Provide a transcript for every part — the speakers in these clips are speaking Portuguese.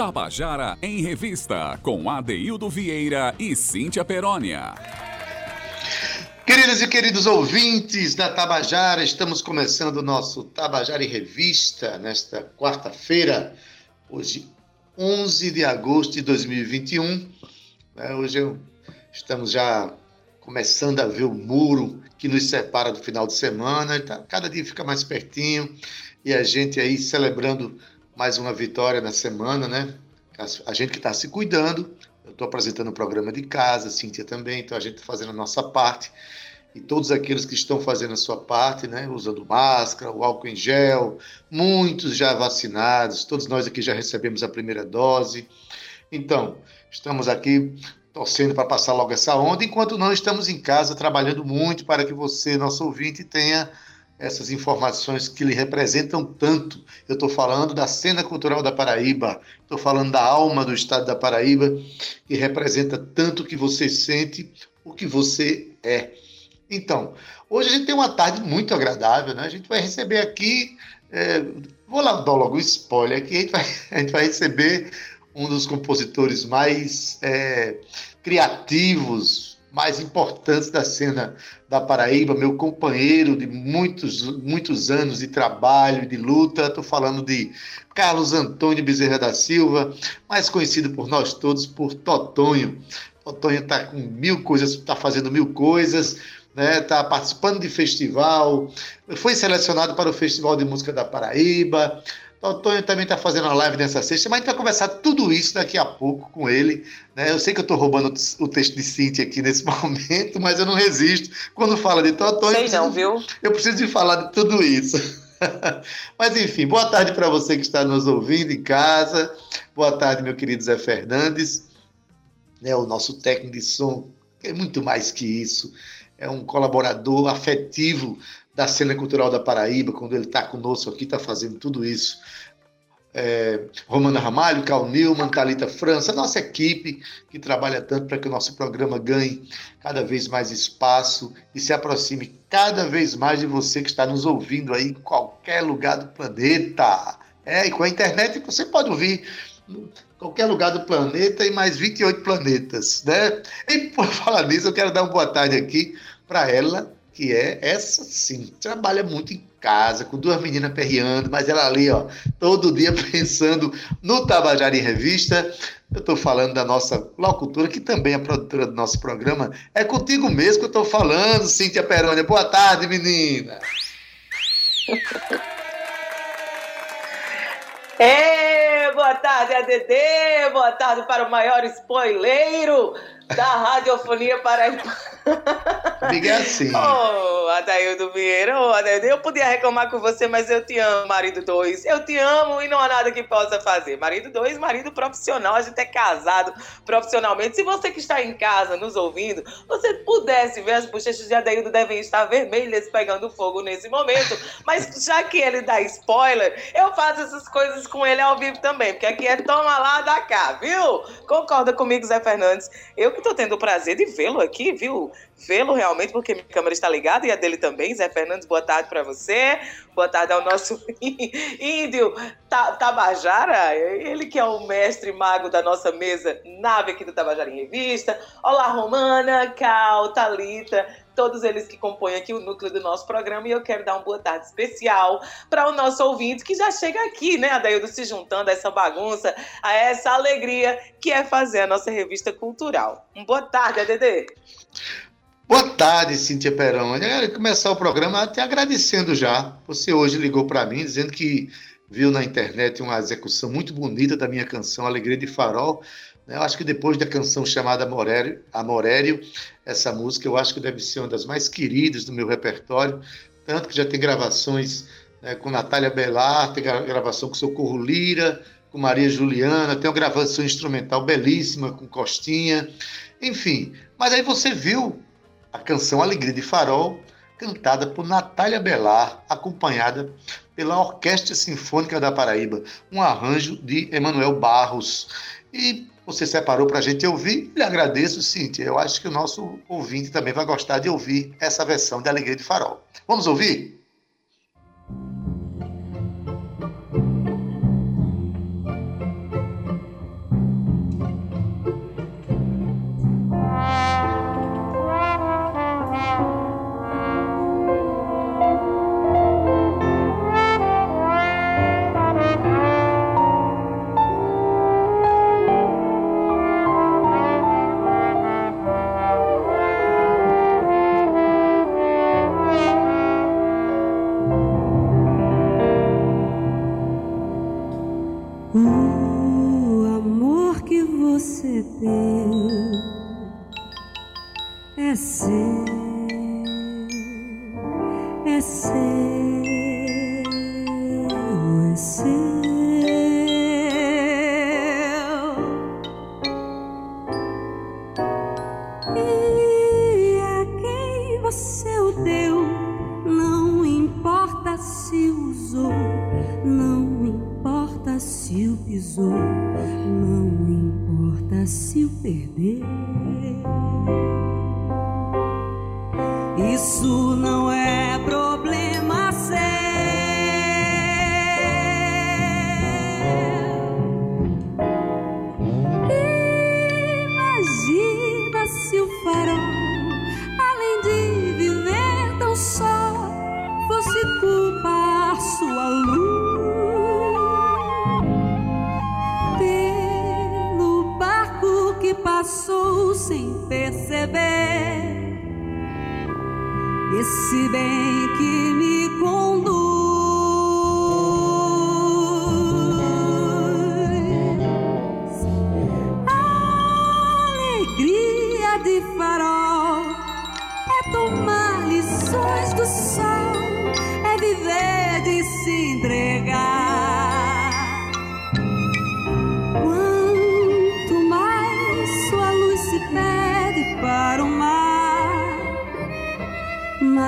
Tabajara em Revista, com Adeildo Vieira e Cíntia Perónia. Queridas e queridos ouvintes da Tabajara, estamos começando o nosso Tabajara em Revista nesta quarta-feira, hoje 11 de agosto de 2021. É, hoje estamos já começando a ver o muro que nos separa do final de semana, então, cada dia fica mais pertinho e a gente aí celebrando mais uma vitória na semana, né? A gente que está se cuidando. Eu estou apresentando o programa de casa, Cíntia também, então a gente está fazendo a nossa parte. E todos aqueles que estão fazendo a sua parte, né? Usando máscara, o álcool em gel, muitos já vacinados, todos nós aqui já recebemos a primeira dose. Então, estamos aqui torcendo para passar logo essa onda, enquanto não estamos em casa trabalhando muito para que você, nosso ouvinte, tenha essas informações que lhe representam tanto. Eu estou falando da cena cultural da Paraíba, estou falando da alma do estado da Paraíba, que representa tanto o que você sente, o que você é. Então, hoje a gente tem uma tarde muito agradável, né? A gente vai receber aqui, é, vou lá dar logo um spoiler aqui, a gente vai, a gente vai receber um dos compositores mais é, criativos, mais importantes da cena da Paraíba, meu companheiro de muitos, muitos anos de trabalho, de luta. Estou falando de Carlos Antônio Bezerra da Silva, mais conhecido por nós todos por Totonho. Totonho está com mil coisas, está fazendo mil coisas, está né? Tá participando de festival, foi selecionado para o Festival de Música da Paraíba, o Antônio também está fazendo a live nessa sexta, mas a gente vai conversar tudo isso daqui a pouco com ele. Né? Eu sei que eu estou roubando o texto de Cintia aqui nesse momento, mas eu não resisto. Quando fala de Totônio. Sei preciso, não, viu? Eu preciso de falar de tudo isso. mas enfim, boa tarde para você que está nos ouvindo em casa. Boa tarde, meu querido Zé Fernandes, né, o nosso técnico de som, que é muito mais que isso. É um colaborador afetivo da cena cultural da Paraíba, quando ele está conosco aqui, está fazendo tudo isso. É, Romana Ramalho, Cal Nilman, Thalita França, nossa equipe que trabalha tanto para que o nosso programa ganhe cada vez mais espaço e se aproxime cada vez mais de você que está nos ouvindo aí em qualquer lugar do planeta. É, e com a internet você pode ouvir em qualquer lugar do planeta e mais 28 planetas, né? E por falar nisso, eu quero dar uma boa tarde aqui para ela, que é essa sim, trabalha muito em casa, com duas meninas perreando, mas ela ali, ó, todo dia pensando no Tabajara em Revista. Eu estou falando da nossa locutora, que também é produtora do nosso programa. É contigo mesmo que eu estou falando, Cíntia Perônia. Boa tarde, menina. Ei, boa tarde, ADD. Boa tarde para o maior spoileiro da radiofonia paraibana. Diga assim. Ô, oh, Adaildo Vieira, ô, oh, Adaildo, eu podia reclamar com você, mas eu te amo, marido dois. Eu te amo e não há nada que possa fazer. Marido dois, marido profissional, a gente é casado profissionalmente. Se você que está em casa nos ouvindo, você pudesse ver as bochechas de Adaildo devem estar vermelhas pegando fogo nesse momento. Mas já que ele dá spoiler, eu faço essas coisas com ele ao vivo também, porque aqui é toma lá, da cá, viu? Concorda comigo, Zé Fernandes? Eu tô tendo o prazer de vê-lo aqui, viu? vê-lo realmente, porque minha câmera está ligada e a dele também. Zé Fernandes, boa tarde para você. Boa tarde ao nosso índio Tabajara, ele que é o mestre mago da nossa mesa nave aqui do Tabajara em Revista. Olá, Romana, Cal, Talita, todos eles que compõem aqui o núcleo do nosso programa. E eu quero dar uma boa tarde especial para o nosso ouvinte que já chega aqui, né, Adaildo, se juntando a essa bagunça, a essa alegria que é fazer a nossa revista cultural. Um boa tarde, ADD. Boa tarde, Cíntia Perão. Eu quero começar o programa até agradecendo já. Você hoje ligou para mim dizendo que viu na internet uma execução muito bonita da minha canção Alegria de Farol. Né? Eu acho que depois da canção chamada Amorério, Amorério, essa música eu acho que deve ser uma das mais queridas do meu repertório, tanto que já tem gravações né, com Natália Belar, tem gravação com Socorro Lira, com Maria Juliana, tem uma gravação instrumental belíssima com Costinha, enfim. Mas aí você viu a canção Alegria de Farol, cantada por Natália Belar, acompanhada pela Orquestra Sinfônica da Paraíba, um arranjo de Emanuel Barros. E você separou para a gente ouvir, lhe agradeço, Cíntia. Eu acho que o nosso ouvinte também vai gostar de ouvir essa versão de Alegria de Farol. Vamos ouvir?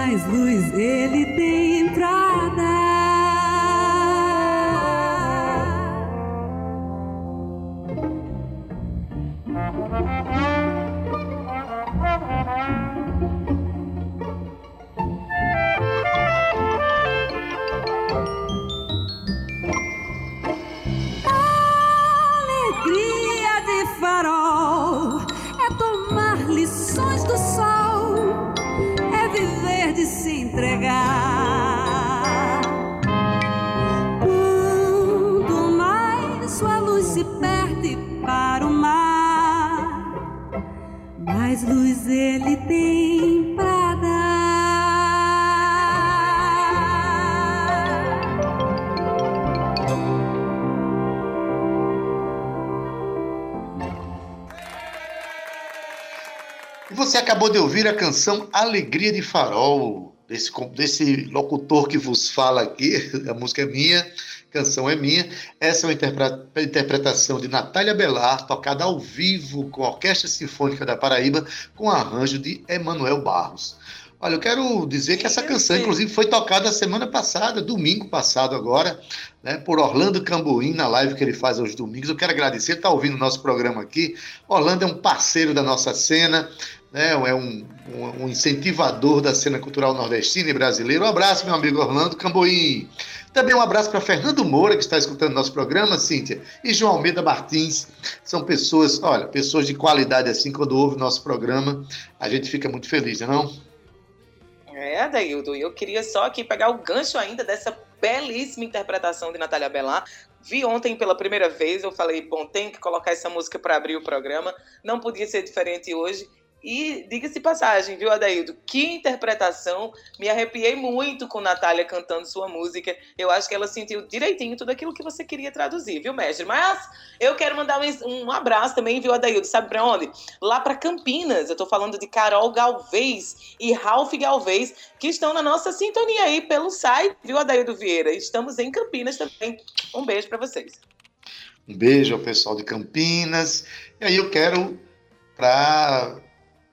Mais luz ele tem entrada. Você acabou de ouvir a canção Alegria de Farol, desse, desse locutor que vos fala aqui. A música é minha, a canção é minha. Essa é uma interpre- interpretação de Natália Belar, tocada ao vivo com a Orquestra Sinfônica da Paraíba, com arranjo de Emanuel Barros. Olha, eu quero dizer que essa canção, inclusive, foi tocada semana passada, domingo passado agora, né, por Orlando Cambuim, na live que ele faz aos domingos. Eu quero agradecer, está ouvindo o nosso programa aqui. Orlando é um parceiro da nossa cena, né, é um, um- incentivador da cena cultural nordestina e brasileira. Um abraço, meu amigo Orlando Cambuim. Também um abraço para Fernando Moura, que está escutando nosso programa, Cíntia, e João Almeida Martins. São pessoas, olha, pessoas de qualidade assim, quando ouve nosso programa, a gente fica muito feliz, não é? É, Adaildo, eu queria só aqui pegar o gancho ainda dessa belíssima interpretação de Natália Bellar. Vi ontem pela primeira vez, eu falei, bom, tem que colocar essa música para abrir o programa. Não podia ser diferente hoje. E diga-se passagem, viu, Adaildo? Que interpretação! Me arrepiei muito com Natália cantando sua música. Eu acho que ela sentiu direitinho tudo aquilo que você queria traduzir, viu, mestre? Mas eu quero mandar um, abraço também, viu, Adaildo? Sabe para onde? Lá para Campinas. Eu tô falando de Carol Galvez e Ralph Galvez, que estão na nossa sintonia aí pelo site, viu, Adaildo Vieira? Estamos em Campinas também. Um beijo para vocês. Um beijo ao pessoal de Campinas. E aí eu quero para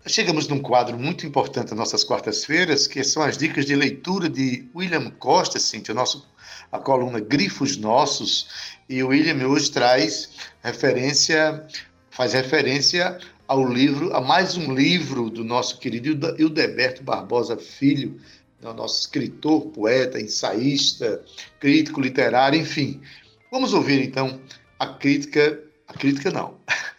Chegamos num quadro muito importante nas nossas quartas-feiras, que são as dicas de leitura de William Costa, Cíntia, nosso, a coluna Grifos Nossos. E o William hoje traz referência, faz referência ao livro, a mais um livro do nosso querido Hildeberto Barbosa Filho, né, nosso escritor, poeta, ensaísta, crítico literário, enfim. Vamos ouvir então a crítica, a crítica não,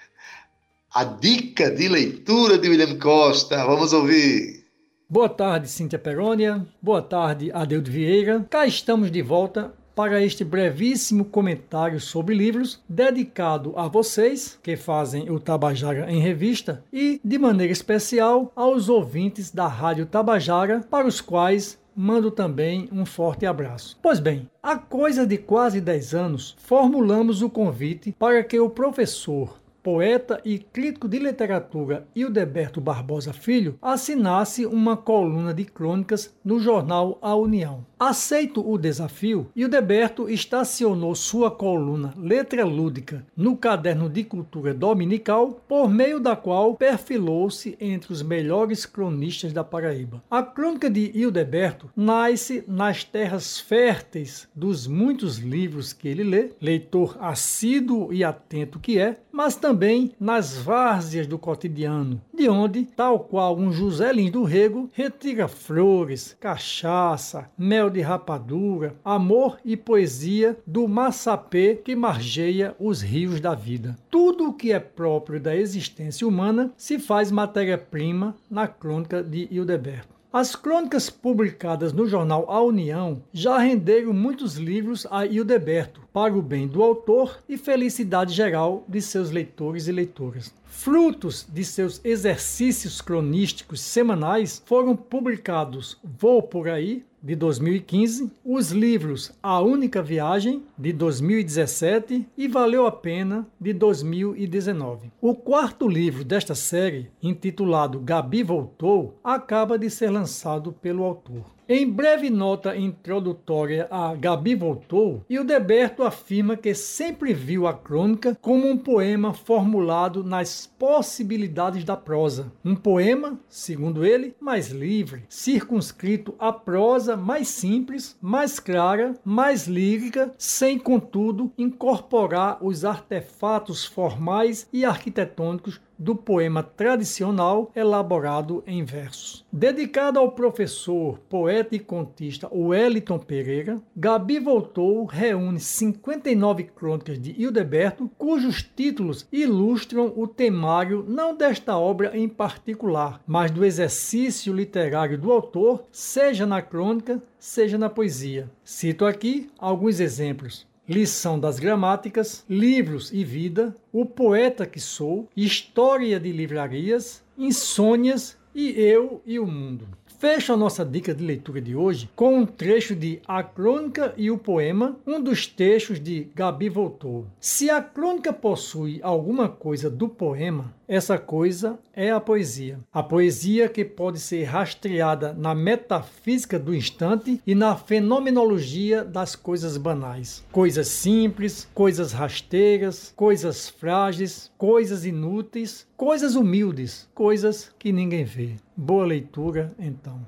a dica de leitura de William Costa. Vamos ouvir. Boa tarde, Cíntia Perônia. Boa tarde, Adeudo Vieira. Cá estamos de volta para este brevíssimo comentário sobre livros dedicado a vocês que fazem o Tabajara em Revista e, de maneira especial, aos ouvintes da Rádio Tabajara, para os quais mando também um forte abraço. Pois bem, há coisa de quase 10 anos formulamos o convite para que o professor poeta e crítico de literatura Hildeberto Barbosa Filho assinasse uma coluna de crônicas no jornal A União. Aceito o desafio, Hildeberto estacionou sua coluna Letra Lúdica no caderno de cultura dominical, por meio da qual perfilou-se entre os melhores cronistas da Paraíba. A crônica de Hildeberto nasce nas terras férteis dos muitos livros que ele lê, leitor assíduo e atento que é, mas também nas várzeas do cotidiano, de onde, tal qual um José Lins do Rego, retira flores, cachaça, mel de rapadura, amor e poesia do massapê que margeia os rios da vida. Tudo o que é próprio da existência humana se faz matéria-prima na crônica de Hildeberto. As crônicas publicadas no jornal A União já renderam muitos livros a Hildeberto, para o bem do autor e felicidade geral de seus leitores e leitoras. Frutos de seus exercícios cronísticos semanais foram publicados Vou por aí, de 2015, os livros A Única Viagem, de 2017 e Valeu a Pena, de 2019. O quarto livro desta série, intitulado Gabi Voltou, acaba de ser lançado pelo autor. Em breve nota introdutória a Gabi Voltou, Hildeberto afirma que sempre viu a crônica como um poema formulado nas possibilidades da prosa. Um poema, segundo ele, mais livre, circunscrito à prosa mais simples, mais clara, mais lírica, sem, contudo, incorporar os artefatos formais e arquitetônicos do poema tradicional elaborado em versos. Dedicado ao professor, poeta e contista Wellington Pereira, Gabi Voltou reúne 59 crônicas de Hildeberto, cujos títulos ilustram o temário não desta obra em particular, mas do exercício literário do autor, seja na crônica, seja na poesia. Cito aqui alguns exemplos. Lição das Gramáticas, Livros e Vida, O Poeta que Sou, História de Livrarias, Insônias e Eu e o Mundo. Fecho a nossa dica de leitura de hoje com um trecho de A Crônica e o Poema, um dos textos de Gabi Voltou. Se a crônica possui alguma coisa do poema, essa coisa é a poesia. A poesia que pode ser rastreada na metafísica do instante e na fenomenologia das coisas banais. Coisas simples, coisas rasteiras, coisas frágeis, coisas inúteis, coisas humildes, coisas que ninguém vê. Boa leitura, então.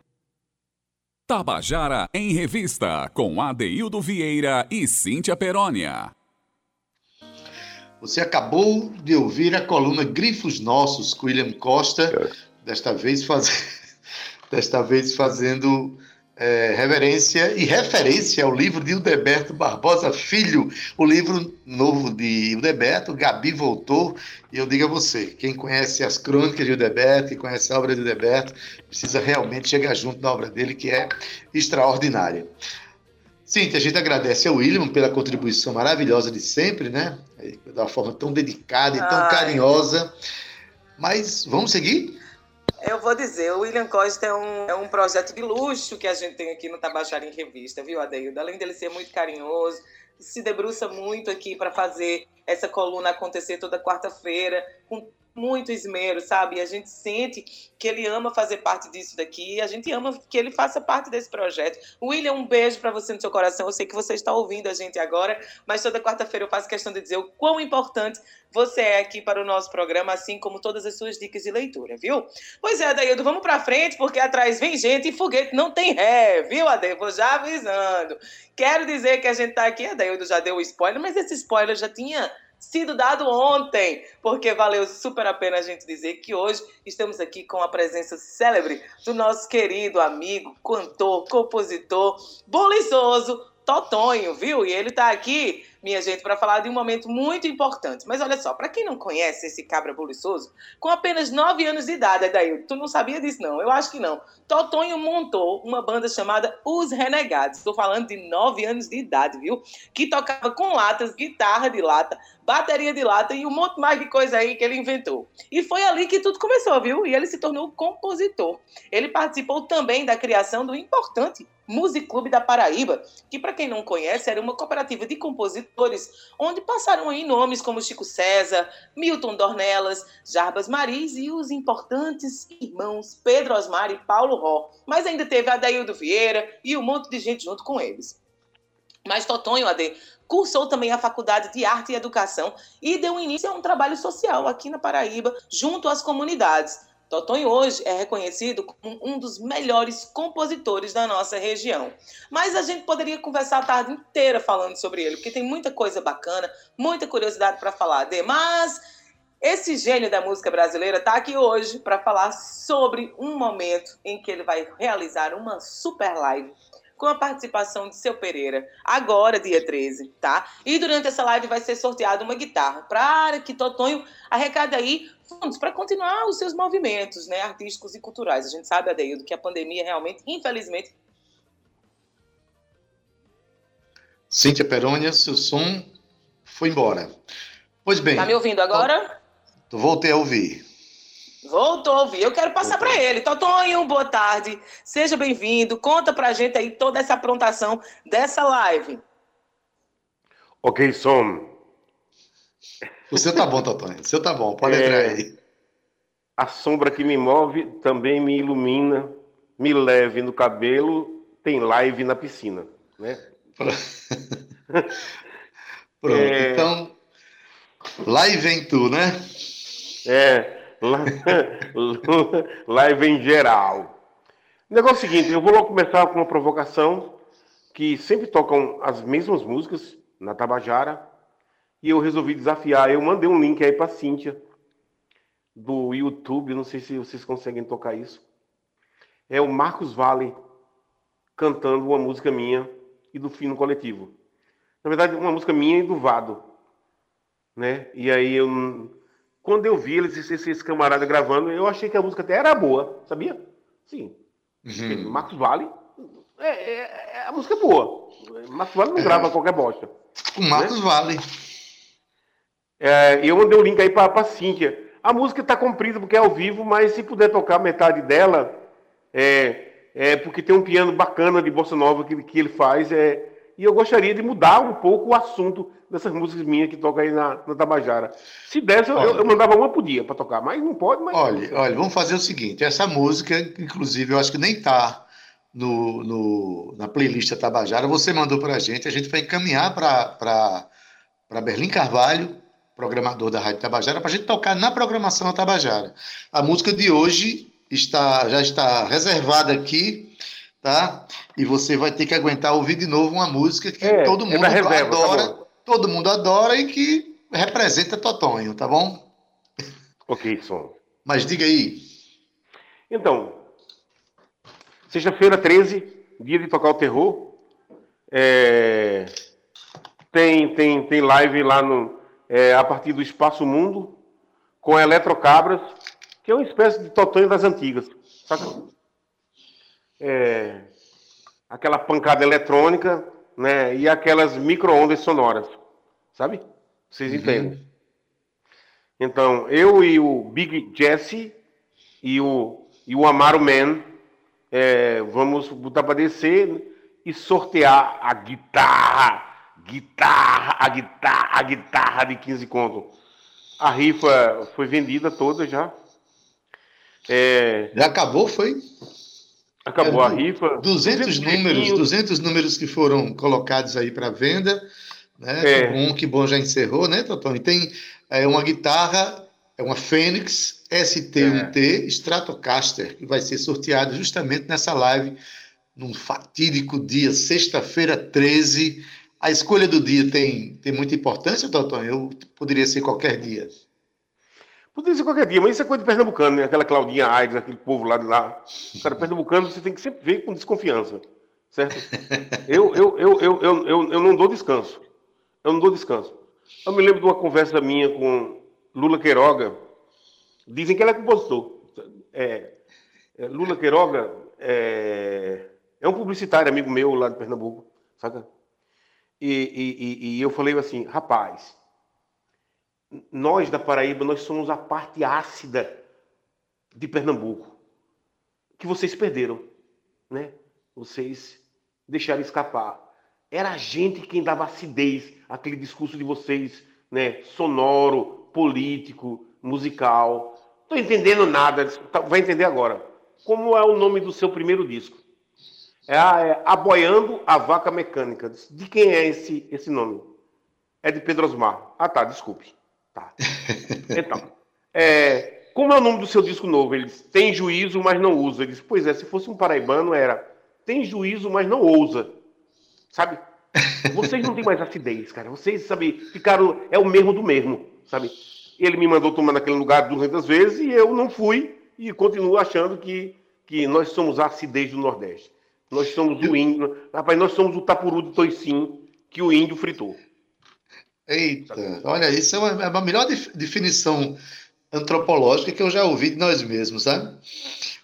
Tabajara em Revista, com Adeildo Vieira e Cíntia Perónia. Você acabou de ouvir a coluna Grifos Nossos, com William Costa, é. desta vez, faz... desta vez fazendo é, reverência e referência ao livro de Hildeberto Barbosa Filho, o livro novo de Hildeberto, Gabi voltou, e eu digo a você, quem conhece as crônicas de Hildeberto, e conhece a obra de Hildeberto, precisa realmente chegar junto da obra dele, que é extraordinária. Cíntia, a gente agradece ao William pela contribuição maravilhosa de sempre, né? De uma forma tão dedicada e tão Ai. carinhosa. Mas vamos seguir? Eu vou dizer, o William Costa é um, é um projeto de luxo que a gente tem aqui no Tabajara em Revista, viu, Adeildo? Além dele ser muito carinhoso, se debruça muito aqui para fazer essa coluna acontecer toda quarta-feira, com muito esmero, sabe? A gente sente que ele ama fazer parte disso daqui, a gente ama que ele faça parte desse projeto. William, um beijo para você no seu coração. Eu sei que você está ouvindo a gente agora, mas toda quarta-feira eu faço questão de dizer o quão importante você é aqui para o nosso programa, assim como todas as suas dicas de leitura, viu? Pois é, Adaildo, vamos para frente, porque atrás vem gente e foguete não tem ré, viu, Adaildo? Vou já avisando. Quero dizer que a gente está aqui, Adaildo já deu o spoiler, mas esse spoiler já tinha sido dado ontem, porque valeu super a pena a gente dizer que hoje estamos aqui com a presença célebre do nosso querido amigo, cantor, compositor, bolizoso, Totonho, viu? E ele está aqui minha gente, para falar de um momento muito importante. Mas olha só, para quem não conhece esse cabra buliçoso, com apenas 9 anos de idade, daí, tu não sabia disso não? Eu acho que não. Totonho montou uma banda chamada Os Renegados. Estou falando de 9 anos de idade, viu? Que tocava com latas, guitarra de lata, bateria de lata e um monte mais de coisa aí que ele inventou. E foi ali que tudo começou, viu? E ele se tornou compositor. Ele participou também da criação do importante Music Clube da Paraíba, que para quem não conhece era uma cooperativa de compositores onde passaram aí nomes como Chico César, Milton Dornelas, Jarbas Maris e os importantes irmãos Pedro Osmar e Paulo Ró. Mas ainda teve Adaildo Vieira e um monte de gente junto com eles. Mas Totonho, Ade, cursou também a Faculdade de Arte e Educação e deu início a um trabalho social aqui na Paraíba, junto às comunidades. Totonho hoje é reconhecido como um dos melhores compositores da nossa região. Mas a gente poderia conversar a tarde inteira falando sobre ele, porque tem muita coisa bacana, muita curiosidade para falar de. Mas esse gênio da música brasileira está aqui hoje para falar sobre um momento em que ele vai realizar uma super live com a participação de seu Pereira, agora, dia 13, tá? E durante essa live vai ser sorteada uma guitarra para que Totonho arrecade aí fundos para continuar os seus movimentos né, artísticos e culturais. A gente sabe, Adeildo, que a pandemia realmente, infelizmente. Cíntia Perônia, seu som foi embora. Pois bem. Tá me ouvindo agora? Voltei a ouvir. Voltou a ouvir. Eu quero passar para ele. Totonho, boa tarde. Seja bem-vindo. Conta pra gente aí toda essa aprontação dessa live. Ok, som. O seu tá bom, Totonho. O seu tá bom. Pode é, entrar aí. A sombra que me move também me ilumina, me leve no cabelo, tem live na piscina, né? Pronto. É... Então, live em tu, né? É. Live em geral. O negócio é o seguinte, eu vou começar com uma provocação que sempre tocam as mesmas músicas na Tabajara e eu resolvi desafiar. Eu mandei um link aí para Cíntia do YouTube, não sei se vocês conseguem tocar isso. É o Marcos Vale cantando uma música minha e do Fino Coletivo. Na verdade, uma música minha e do Vado, né? E aí eu quando eu vi eles, esses camaradas gravando, eu achei que a música até era boa, sabia? Sim. Uhum. Marcos Vale, é, é, é, a música é boa. Marcos Vale não é. grava qualquer bosta. O Marcos né? Vale. É, eu mandei o um link aí pra, pra Cíntia. A música tá comprida porque é ao vivo, mas se puder tocar metade dela, é, é porque tem um piano bacana de bossa nova que, que ele faz. É, e eu gostaria de mudar um pouco o assunto dessas músicas minhas que tocam aí na, na Tabajara. Se desse, eu, eu, mandava uma por dia para tocar, mas não pode. Mas... Olha, olha, vamos fazer o seguinte: essa música, inclusive, eu acho que nem está no, no, na playlist Tabajara, você mandou para a gente, a gente vai encaminhar para Berlim Carvalho, programador da Rádio Tabajara, para a gente tocar na programação da Tabajara. A música de hoje está já está reservada aqui tá? E você vai ter que aguentar ouvir de novo uma música que é, todo é mundo é reserva, tá adora, tá todo mundo adora e que representa Totonho, tá bom? Ok, som. Mas diga aí. Então, sexta-feira 13, dia de tocar o terror. É... Tem, tem, tem live lá no, é, a partir do Espaço Mundo com Eletrocabras, que é uma espécie de Totonho das antigas. Saca? É, aquela pancada eletrônica, né? E aquelas micro-ondas sonoras, sabe? Vocês uhum. entendem? Então, eu e o Big Jesse e o, e o Amaro Man é, vamos botar para descer e sortear a guitarra, guitarra, a guitarra, a guitarra de 15 conto. A rifa foi vendida toda já. É... Já acabou, foi? Acabou é, a rifa. 200 números, 200 números que foram colocados aí para venda, né? É. Um que bom já encerrou, né, Totão? E tem é, uma guitarra, é uma Fênix ST1T é. Stratocaster, que vai ser sorteada justamente nessa live, num fatídico dia, sexta-feira 13. A escolha do dia tem, tem muita importância, Totão? Eu poderia ser qualquer dia. Poderia ser qualquer dia, mas isso é coisa de pernambucano, né? Aquela Claudinha Aires, aquele povo lá de lá. Cara pernambucano você tem que sempre ver com desconfiança, certo? Eu, eu, eu, eu, eu, eu, eu não dou descanso. Eu não dou descanso. Eu me lembro de uma conversa minha com Lula Queiroga. Dizem que ele é compositor. É, é, Lula Queiroga é, é, um publicitário, amigo meu lá de Pernambuco, saca? E, e, e, e eu falei assim, rapaz, nós da Paraíba, nós somos a parte ácida de Pernambuco, que vocês perderam, né? Vocês deixaram escapar. era a gente quem dava acidez àquele discurso de vocês, né? Sonoro, político, musical. Estou entendendo nada, tá, vai entender agora. Como é o nome do seu primeiro disco? É, é Aboiando a Vaca Mecânica. De quem é esse, esse nome? É de Pedro Osmar. Ah, tá, desculpe. Tá. Então, é, como é o nome do seu disco novo? Ele diz, tem juízo, mas não usa. Ele diz, pois é, se fosse um paraibano, era tem juízo, mas não ousa. Sabe? Vocês não têm mais acidez, cara. Vocês, sabe, ficaram. É o mesmo do mesmo, sabe? Ele me mandou tomar naquele lugar 200 vezes e eu não fui e continuo achando que, que nós somos a acidez do Nordeste. Nós somos o índio. Rapaz, nós somos o tapuru de toicim que o índio fritou. Eita, olha, isso é uma, é uma melhor definição antropológica que eu já ouvi de nós mesmos, sabe?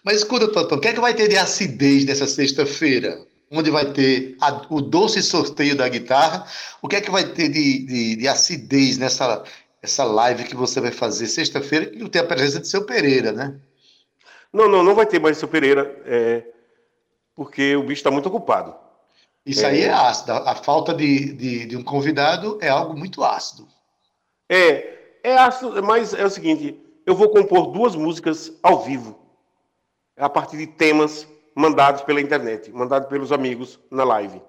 Mas escuta, Totão, o que é que vai ter de acidez nessa sexta-feira? Onde vai ter a, o doce sorteio da guitarra? O que é que vai ter de, de, de acidez nessa essa live que você vai fazer sexta-feira? Que tem a presença de seu Pereira, né? Não, não, não vai ter mais seu Pereira, é, porque o bicho está muito ocupado. Isso é, aí é ácido. A falta de, de, de um convidado é algo muito ácido. É, é ácido, mas é o seguinte: eu vou compor duas músicas ao vivo, a partir de temas mandados pela internet, mandados pelos amigos na live.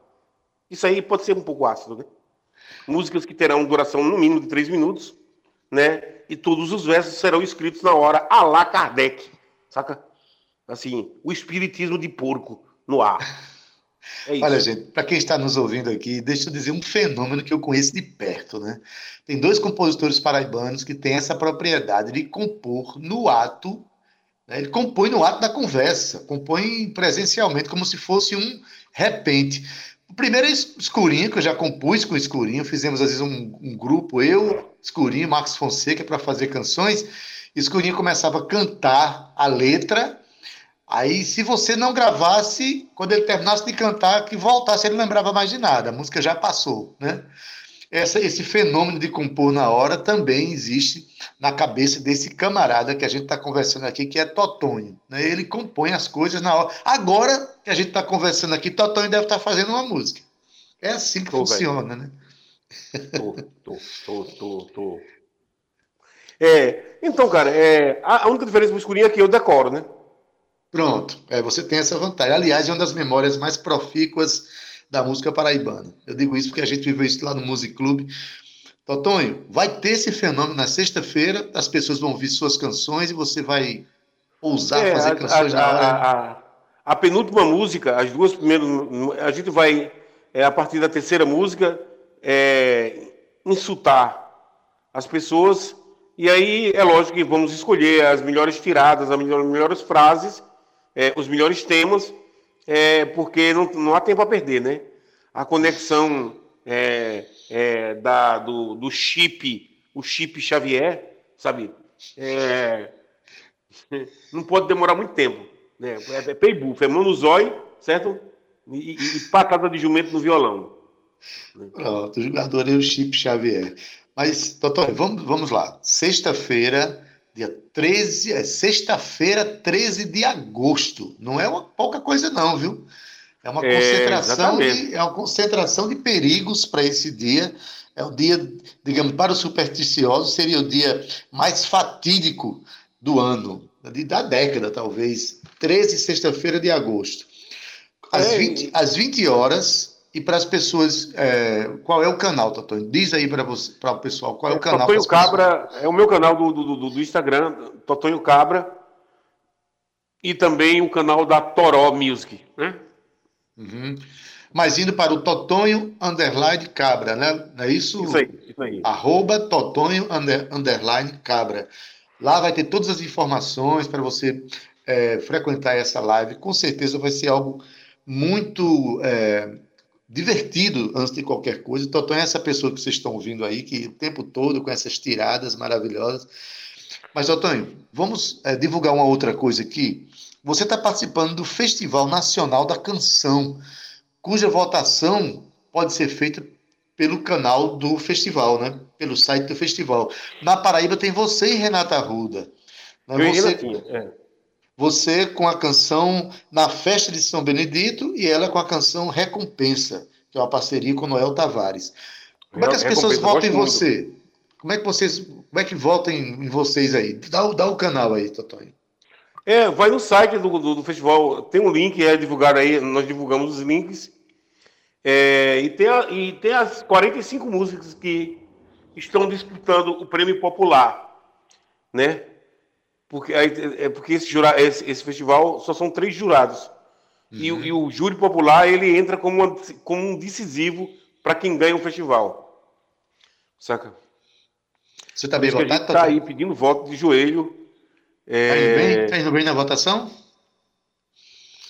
Isso aí pode ser um pouco ácido, né? Músicas que terão duração no mínimo de três minutos, né? E todos os versos serão escritos na hora, a la Kardec, saca? Assim, o espiritismo de porco no ar. É Olha, gente, para quem está nos ouvindo aqui, deixa eu dizer um fenômeno que eu conheço de perto, né? Tem dois compositores paraibanos que têm essa propriedade de compor no ato, né? ele compõe no ato da conversa, compõe presencialmente, como se fosse um repente. O primeiro é Escurinho, que eu já compus com Escurinho, fizemos às vezes um, um grupo, eu, Escurinho, Marcos Fonseca, para fazer canções. Escurinho começava a cantar a letra Aí, se você não gravasse, quando ele terminasse de cantar, que voltasse, ele não lembrava mais de nada, a música já passou, né? Essa, esse fenômeno de compor na hora também existe na cabeça desse camarada que a gente está conversando aqui, que é Totonho. Né? Ele compõe as coisas na hora. Agora que a gente está conversando aqui, Totonho deve estar tá fazendo uma música. É assim que tô, funciona, velho. né? Tô, tô, tô, tô, tô. É, então, cara, é, a única diferença do escurinho é que eu decoro, né? Pronto, é, você tem essa vantagem. Aliás, é uma das memórias mais profícuas da música paraibana. Eu digo isso porque a gente viveu isso lá no Music Club. Totonho, vai ter esse fenômeno na sexta-feira, as pessoas vão ouvir suas canções e você vai ousar é, fazer canções a, na hora. A, a, a, penúltima música, as duas primeiras, a gente vai, é, a partir da terceira música, é, insultar as pessoas, e aí é lógico que vamos escolher as melhores tiradas, as melhores frases, é, os melhores temas, é, porque não, não há tempo a perder, né? A conexão é, é, da, do, do chip, o chip Xavier, sabe? É, não pode demorar muito tempo. Né? É, é peibuff, é monozói, certo? E, e, e, patada de jumento no violão. Pronto, o jogador é o chip Xavier. Mas, doutor, vamos, vamos lá. Sexta-feira Dia 13, é sexta-feira, 13 de agosto. Não é uma pouca coisa, não, viu? É uma é, concentração, de, é uma concentração de perigos para esse dia. É o dia, digamos, para os supersticiosos, seria o dia mais fatídico do ano, da década, talvez. 13, sexta-feira de agosto. Às, é, 20, às 20 horas, e para as pessoas, é, qual é o canal, Totonho? Diz aí para o pessoal, qual é o canal? Totonho Cabra, é o meu canal do, do, do, do Instagram, Totonho Cabra, e também o canal da Toró Music, né? Uhum. Mas indo para o Totonho Underline Cabra, né? Não é isso? Isso aí, isso aí. Arroba Totonho under, Underline Cabra. Lá vai ter todas as informações para você é, frequentar essa live. Com certeza vai ser algo muito... É, divertido antes de qualquer coisa. Então, é essa pessoa que vocês estão ouvindo aí, que o tempo todo com essas tiradas maravilhosas. Mas, Totonho, vamos é, divulgar uma outra coisa aqui. Você está participando do Festival Nacional da Canção, cuja votação pode ser feita pelo canal do festival, né? Pelo site do festival. Na Paraíba tem você e Renata Arruda. Né? Você, é. Você com a canção Na Festa de São Benedito e ela com a canção Recompensa. que é uma parceria com Noel Tavares. Como é que as pessoas votam em você? Como é que vocês, como é que votam em, vocês aí? Dá, dá o canal aí, Totonho. É, vai no site do, do, do, festival, tem um link, é divulgado aí, nós divulgamos os links. É, e, tem a, e tem as 45 músicas que estão disputando o prêmio popular, né? Porque, é porque esse, jura, esse, esse festival só são três jurados. Uhum. E, e, o júri popular ele entra como, uma, como um decisivo para quem ganha o festival. Saca? Você está bem votado? Está aí pedindo voto de joelho. É... Tá indo bem? Tá indo bem na votação?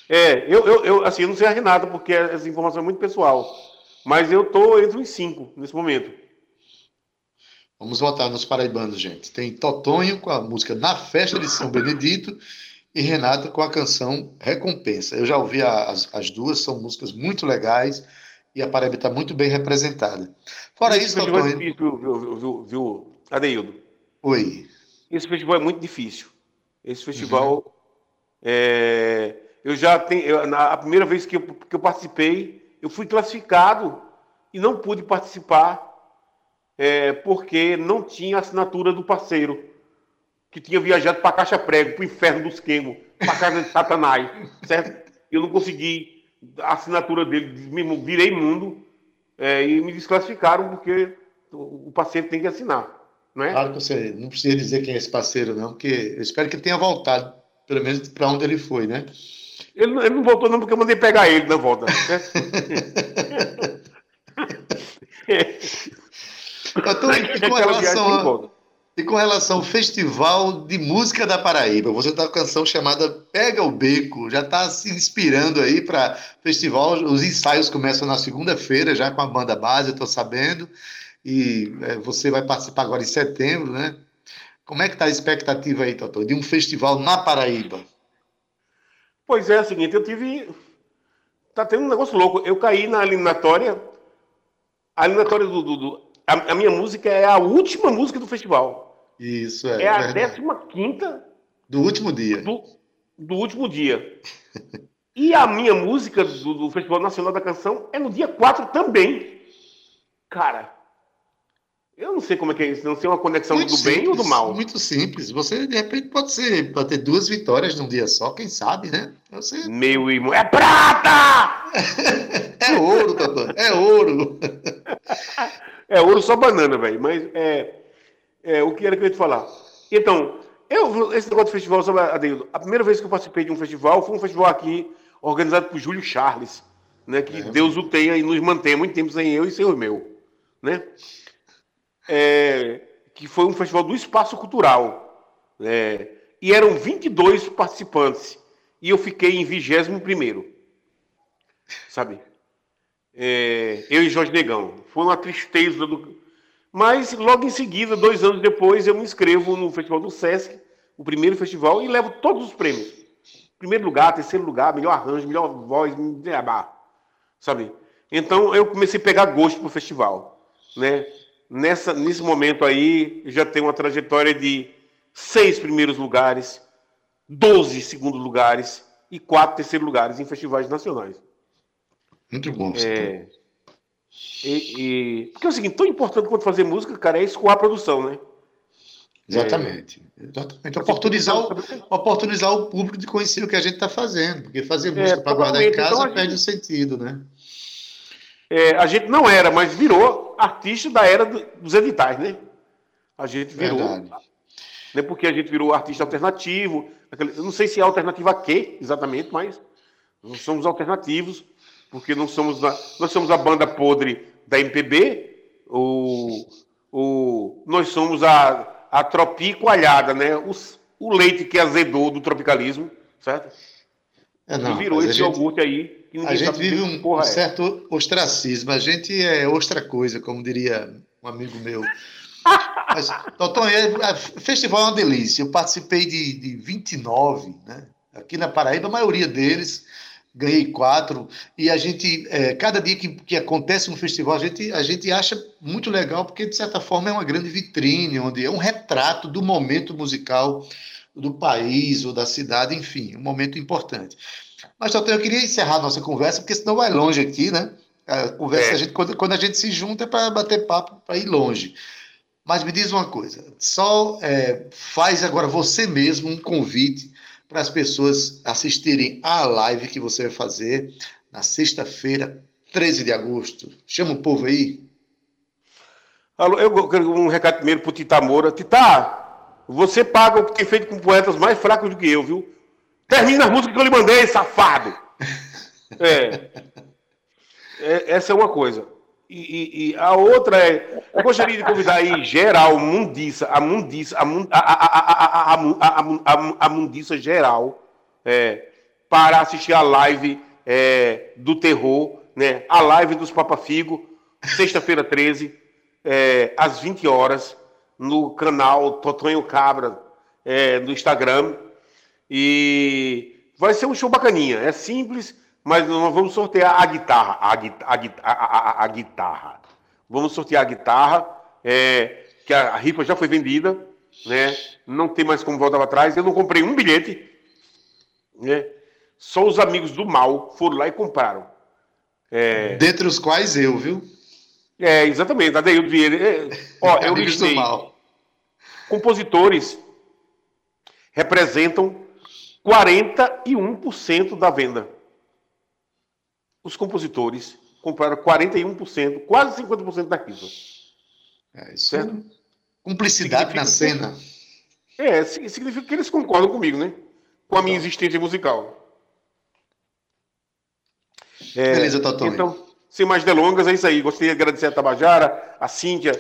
É, eu, eu, eu, assim, eu não sei a Renata, porque essa informação é muito pessoal. Mas eu estou entre os cinco nesse momento. Vamos votar nos paraibanos, gente. Tem Totonho com a música Na Festa de São Benedito e Renata com a canção Recompensa. Eu já ouvi as, as duas, são músicas muito legais e a Paraíba está muito bem representada. Fora Esse isso, Totonho... É difícil, viu, viu, viu, Adeildo? Oi. Esse festival é muito difícil. Esse festival. Uhum. É, eu já tenho. Eu, na, a primeira vez que eu, que eu participei, eu fui classificado e não pude participar é, porque não tinha assinatura do parceiro que tinha viajado para Caixa Prego, para o inferno dos Quengos, para casa de Satanás, certo? Eu não consegui a assinatura dele, virei mundo é, e me desclassificaram porque o parceiro tem que assinar. Não é? Claro que você não precisa dizer quem é esse parceiro, não, porque eu espero que ele tenha voltado, pelo menos para onde ele foi, né? Ele, ele, não voltou, não, porque eu mandei pegar ele na volta. E, com relação a, e com relação ao Festival de Música da Paraíba, você está com a canção chamada Pega o Beco, já está se inspirando aí para festival. Os ensaios começam na segunda-feira, já com a banda base, eu estou sabendo e é, você vai participar agora em setembro, né? Como é que está a expectativa aí, Totó, de um festival na Paraíba? Pois é, é o seguinte, eu tive... Tá tendo um negócio louco. Eu caí na eliminatória, a eliminatória do... do, do... A, a, minha música é a última música do festival. Isso, é. É a décima quinta... Do último dia. Do, do último dia. e a minha música do, do Festival Nacional da Canção é no dia 4 também. Cara, eu não sei como é que é isso, não sei uma conexão muito do simples, bem ou do mal. Muito simples. Você, de repente, pode ser, pode ter duas vitórias num dia só, quem sabe, né? Você... Meu irmão, é prata! é ouro, Totó, é ouro. é ouro só banana, velho. Mas é, é, o que era que eu ia te falar? Então, eu, esse negócio de festival, sobre Adeildo, a primeira vez que eu participei de um festival foi um festival aqui, organizado por Júlio Charles, né? Que é. Deus o tenha e nos mantenha muito tempo sem eu e sem o meu, né? É, que foi um festival do Espaço Cultural. É, e eram 22 participantes. E eu fiquei em 21 Sabe? É, eu e Jorge Negão. Foi uma tristeza. Do... Mas logo em seguida, dois anos depois, eu me inscrevo no Festival do Sesc, o primeiro festival, e levo todos os prêmios. Primeiro lugar, terceiro lugar, melhor arranjo, melhor voz, sabe? Então eu comecei a pegar gosto pro festival, né? Nessa, nesse momento aí, já tem uma trajetória de seis primeiros lugares, 12 segundos lugares e quatro terceiros lugares em festivais nacionais. Muito bom. É, e, e, porque é o seguinte, tão importante quanto fazer música, cara, é escoar a produção, né? Exatamente. É, Exatamente. Oportunizar o, oportunizar o público de conhecer o que a gente está fazendo. Porque fazer música é, para guardar em casa então, perde gente... o sentido, né? É, a gente não era, mas virou artista da era dos editais, né? A gente virou. Verdade. Né, porque a gente virou artista alternativo. Eu não sei se é alternativa a quê, exatamente, mas nós somos alternativos, porque não somos a, nós somos a banda podre da MPB, o, o, nós somos a, a Tropi coalhada, né? O, o leite que azedou do tropicalismo, certo? É, não, e virou esse gente... iogurte aí a gente vive um, um é. certo ostracismo. A gente é ostra coisa, como diria um amigo meu. Mas, Totão, é, é, festival é uma delícia. Eu participei de, de 29, né? Aqui na Paraíba, a maioria deles ganhei quatro. E a gente, é, cada dia que, que acontece um festival, a gente, a gente acha muito legal, porque de certa forma é uma grande vitrine, onde é um retrato do momento musical do país ou da cidade, enfim, um momento importante. Mas, Totão, eu queria encerrar a nossa conversa, porque senão vai longe aqui, né? A conversa, é. a gente, quando, quando, a gente se junta é para bater papo, para ir longe. Mas me diz uma coisa, só é, faz agora você mesmo um convite para as pessoas assistirem à live que você vai fazer na sexta-feira, 13 de agosto. Chama o povo aí. Alô, eu quero um recado primeiro para o Tita Moura. Tita, você paga o que tem feito com poetas mais fracos do que eu, viu? Termina a música que eu lhe mandei, safado! É. é essa é uma coisa. E, e, e, a outra é, eu gostaria de convidar aí geral, mundiça, a mundiça, a, a, a, a, a mundiça geral, é, para assistir a live é, do terror, né? A live dos Papa Figo, sexta-feira 13, é, às 20 horas, no canal Totonho Cabra, é, no Instagram. E vai ser um show bacaninha. É simples, mas nós vamos sortear a guitarra. A, a, a, a guitarra. Vamos sortear a guitarra, é, que a, rifa já foi vendida, né? Não tem mais como voltar para trás. Eu não comprei um bilhete, né? Só os amigos do mal foram lá e compraram. É... Dentre os quais eu, viu? É, exatamente. Adeildo Vieira. É, ó, eu listei. Compositores representam 41% da venda os compositores compraram 41%, quase 50% da rifa. É, isso certo? é cumplicidade na cena. Que, é, significa que eles concordam comigo, né? Com a minha então. existência musical. É, Beleza, Totó. Então, sem mais delongas, é isso aí. Gostaria de agradecer a Tabajara, a Cíntia,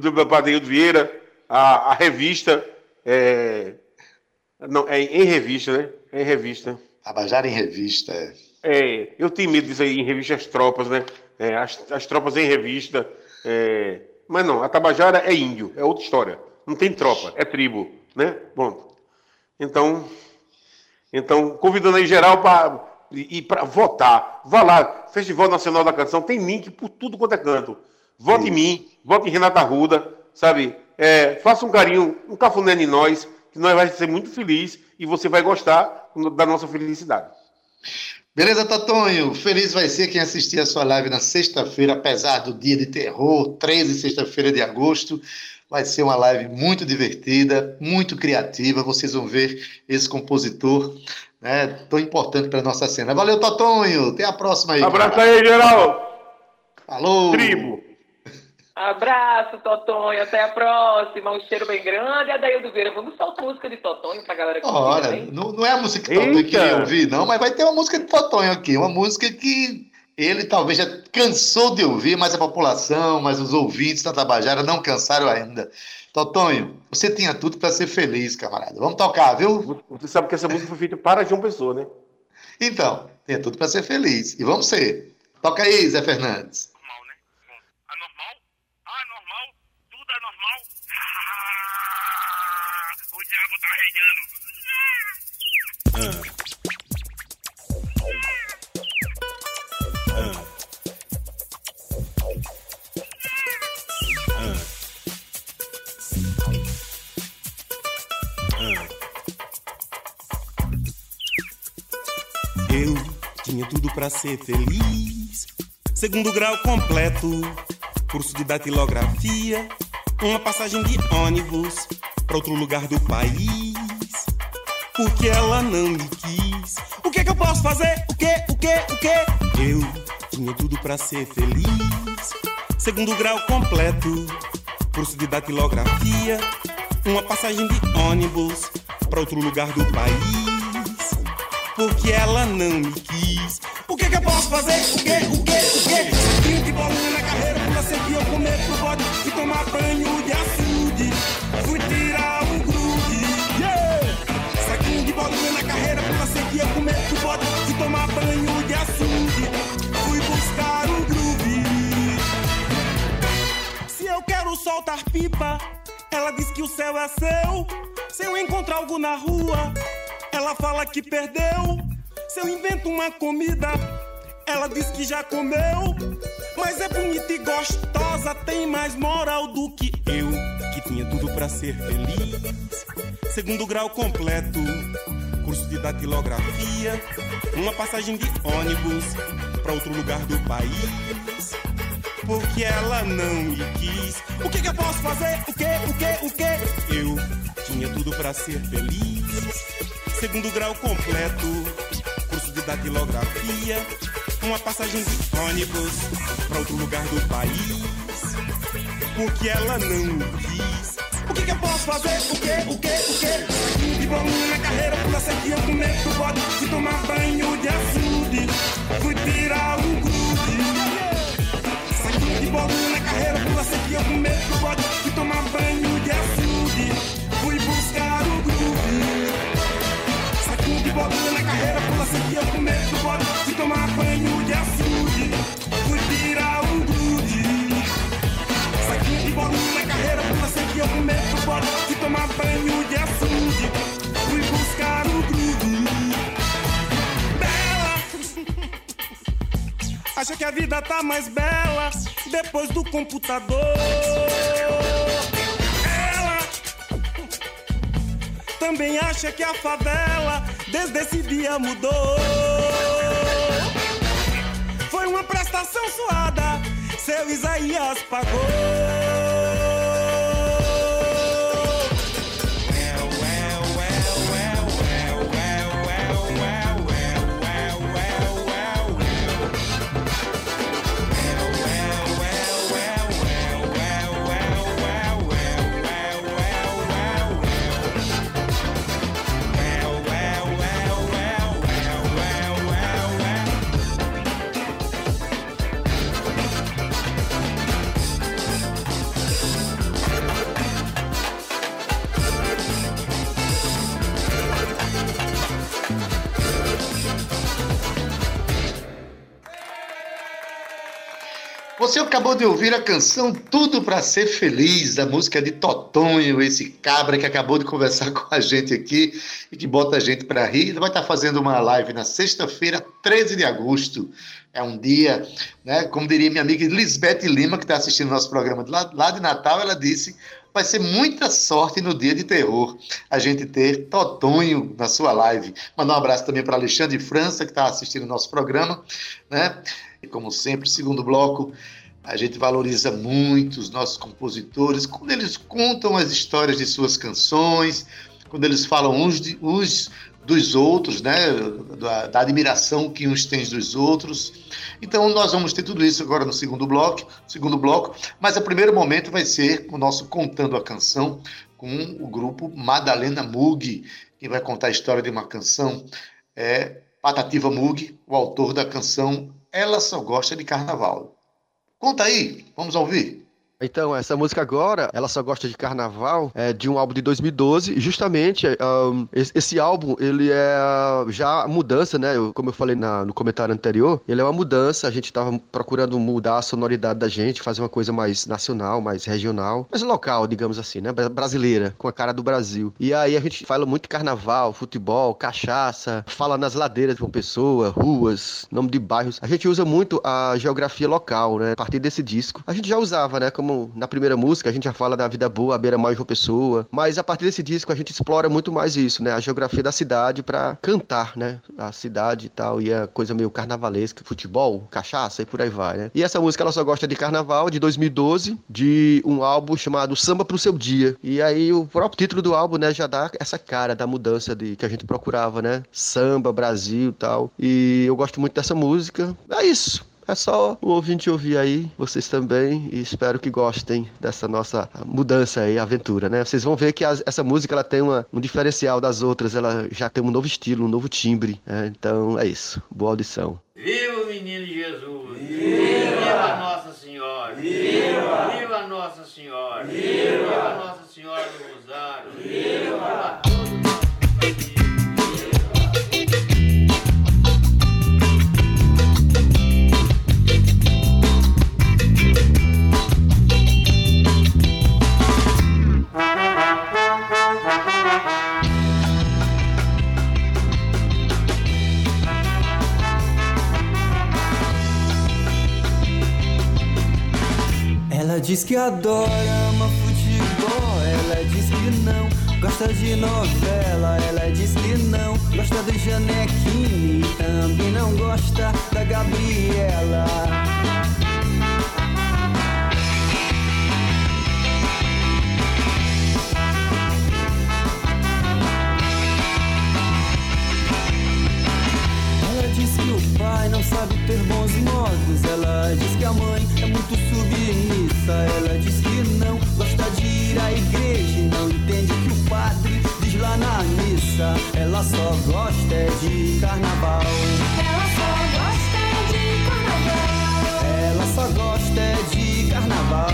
do Padeio Vieira, a, a revista. É, não, é em revista, né? É em revista. Tabajara em revista, é. É, eu tenho medo disso aí em revista As Tropas, né? É, as, as tropas em revista. É... Mas não, a Tabajara é índio, é outra história. Não tem tropa, é tribo, né? Pronto. Então, então convidando aí geral para ir para votar. Vá lá, Festival Nacional da Canção, tem link por tudo quanto é canto. Vote Sim. em mim, vote em Renata Ruda, sabe? É, faça um carinho, um cafuné em nós, que nós vamos ser muito felizes e você vai gostar da nossa felicidade. Beleza, Totonho? Feliz vai ser quem assistir a sua live na sexta-feira, apesar do dia de terror, 13 sexta-feira de agosto. Vai ser uma live muito divertida, muito criativa. Vocês vão ver esse compositor né, tão importante para a nossa cena. Valeu, Totonho. Até a próxima aí. Abraço aí, geral. Falou. Tribo. Abraço, Totonho. Até a próxima. Um cheiro bem grande. Adaildo Vieira, vamos soltar música de Totonho pra galera que Olha, não, não é a música que Totonho queria ouvir, não, mas vai ter uma música de Totonho aqui. Uma música que ele talvez já cansou de ouvir, mas a população, mas os ouvintes da Tabajara não cansaram ainda. Totonho, você tinha tudo para ser feliz, camarada. Vamos tocar, viu? Você sabe que essa música foi feita para João Pessoa, né? Então, tinha tudo para ser feliz. E vamos ser. Toca aí, Zé Fernandes. Eu tinha tudo para ser feliz. Segundo grau completo, curso de datilografia, uma passagem de ônibus para outro lugar do país. Porque ela não me quis. O que, que eu posso fazer? O que, o que, o que? Eu tinha tudo para ser feliz. Segundo grau completo, curso de datilografia, uma passagem de ônibus para outro lugar do país porque ela não me quis. O que que eu posso fazer? O que, o que, o que? Saquinho de bolinha na carreira, pula sempre eu comer pro bode e tomar banho de açude. Fui tirar o grude! Saquinho de bolinha na carreira, pula sempre eu comer pro bode e tomar banho de açude. Fui buscar o groove. Se eu quero soltar pipa, ela diz que o céu é seu. Se eu encontrar algo na rua, ela fala que perdeu. Se eu invento uma comida, ela diz que já comeu. Mas é bonita e gostosa, tem mais moral do que eu, que tinha tudo para ser feliz. Segundo grau completo, curso de datilografia, uma passagem de ônibus pra outro lugar do país. Porque ela não me quis. O que, que eu posso fazer? O que, o que, o que? Eu tinha tudo pra ser feliz. Segundo grau completo, curso de datilografia, uma passagem de ônibus pra outro lugar do país. Porque ela não quis. O que, que eu posso fazer? O que, o que, o que? De bolinha na carreira, pula sequinha com medo do bode de tomar banho que a vida tá mais bela depois do computador. Ela também acha que a favela desde esse dia mudou. Foi uma prestação suada, seu Isaías pagou. Acabou de ouvir a canção Tudo para Ser Feliz, a música de Totonho, esse cabra que acabou de conversar com a gente aqui e que bota a gente para rir. Ele vai estar fazendo uma live na sexta-feira, 13 de agosto. É um dia, né? Como diria minha amiga Lisbeth Lima, que está assistindo nosso programa lá, lá de Natal, ela disse: vai ser muita sorte no dia de terror a gente ter Totonho na sua live. Mandar um abraço também para Alexandre França, que está assistindo o nosso programa, né? E como sempre, segundo bloco, a gente valoriza muito os nossos compositores quando eles contam as histórias de suas canções, quando eles falam uns, de, uns dos outros, né? Da, da, admiração que uns têm dos outros. Então nós vamos ter tudo isso agora no segundo bloco, segundo bloco, mas o primeiro momento vai ser o nosso contando a canção com o grupo Madalena Mug, que vai contar a história de uma canção é Patativa Mug, o autor da canção Ela Só Gosta de Carnaval. Conta aí, vamos ouvir. Então, essa música agora, ela só gosta de carnaval, é de um álbum de 2012. Justamente, um, esse, álbum, ele é já mudança, né? Eu, como eu falei na, no comentário anterior, ele é uma mudança. A gente estava procurando mudar a sonoridade da gente, fazer uma coisa mais nacional, mais regional, mais local, digamos assim, né? Brasileira, com a cara do Brasil. E aí a gente fala muito carnaval, futebol, cachaça, fala nas ladeiras de uma pessoa, ruas, nome de bairros. A gente usa muito a geografia local, né? A partir desse disco. A gente já usava, né? Como na primeira música, a gente já fala da vida boa, a beira-mar de uma pessoa, mas a partir desse disco a gente explora muito mais isso, né? A geografia da cidade para cantar, né? A cidade e tal, e a coisa meio carnavalesca, futebol, cachaça e por aí vai, né? E essa música ela só gosta de carnaval, de 2012, de um álbum chamado Samba pro Seu Dia. E aí o próprio título do álbum, né, já dá essa cara da mudança de que a gente procurava, né? Samba, Brasil e tal. E eu gosto muito dessa música. É isso. É só o ouvinte ouvir aí, vocês também, e espero que gostem dessa nossa mudança aí, aventura, né? Vocês vão ver que as, essa música ela tem uma, um diferencial das outras, ela já tem um novo estilo, um novo timbre. Né? Então é isso. Boa audição. Viva o menino diz que adora, ama futebol. Ela diz que não gosta de novela. Ela diz que não gosta do Janequine. Também não gosta da Gabriela. Namorados. Ela diz que a mãe é muito submissa. Ela diz que não gosta de ir à igreja e não entende que o padre diz lá na missa. Ela só gosta de carnaval. Ela só gosta de carnaval. Ela só gosta de carnaval.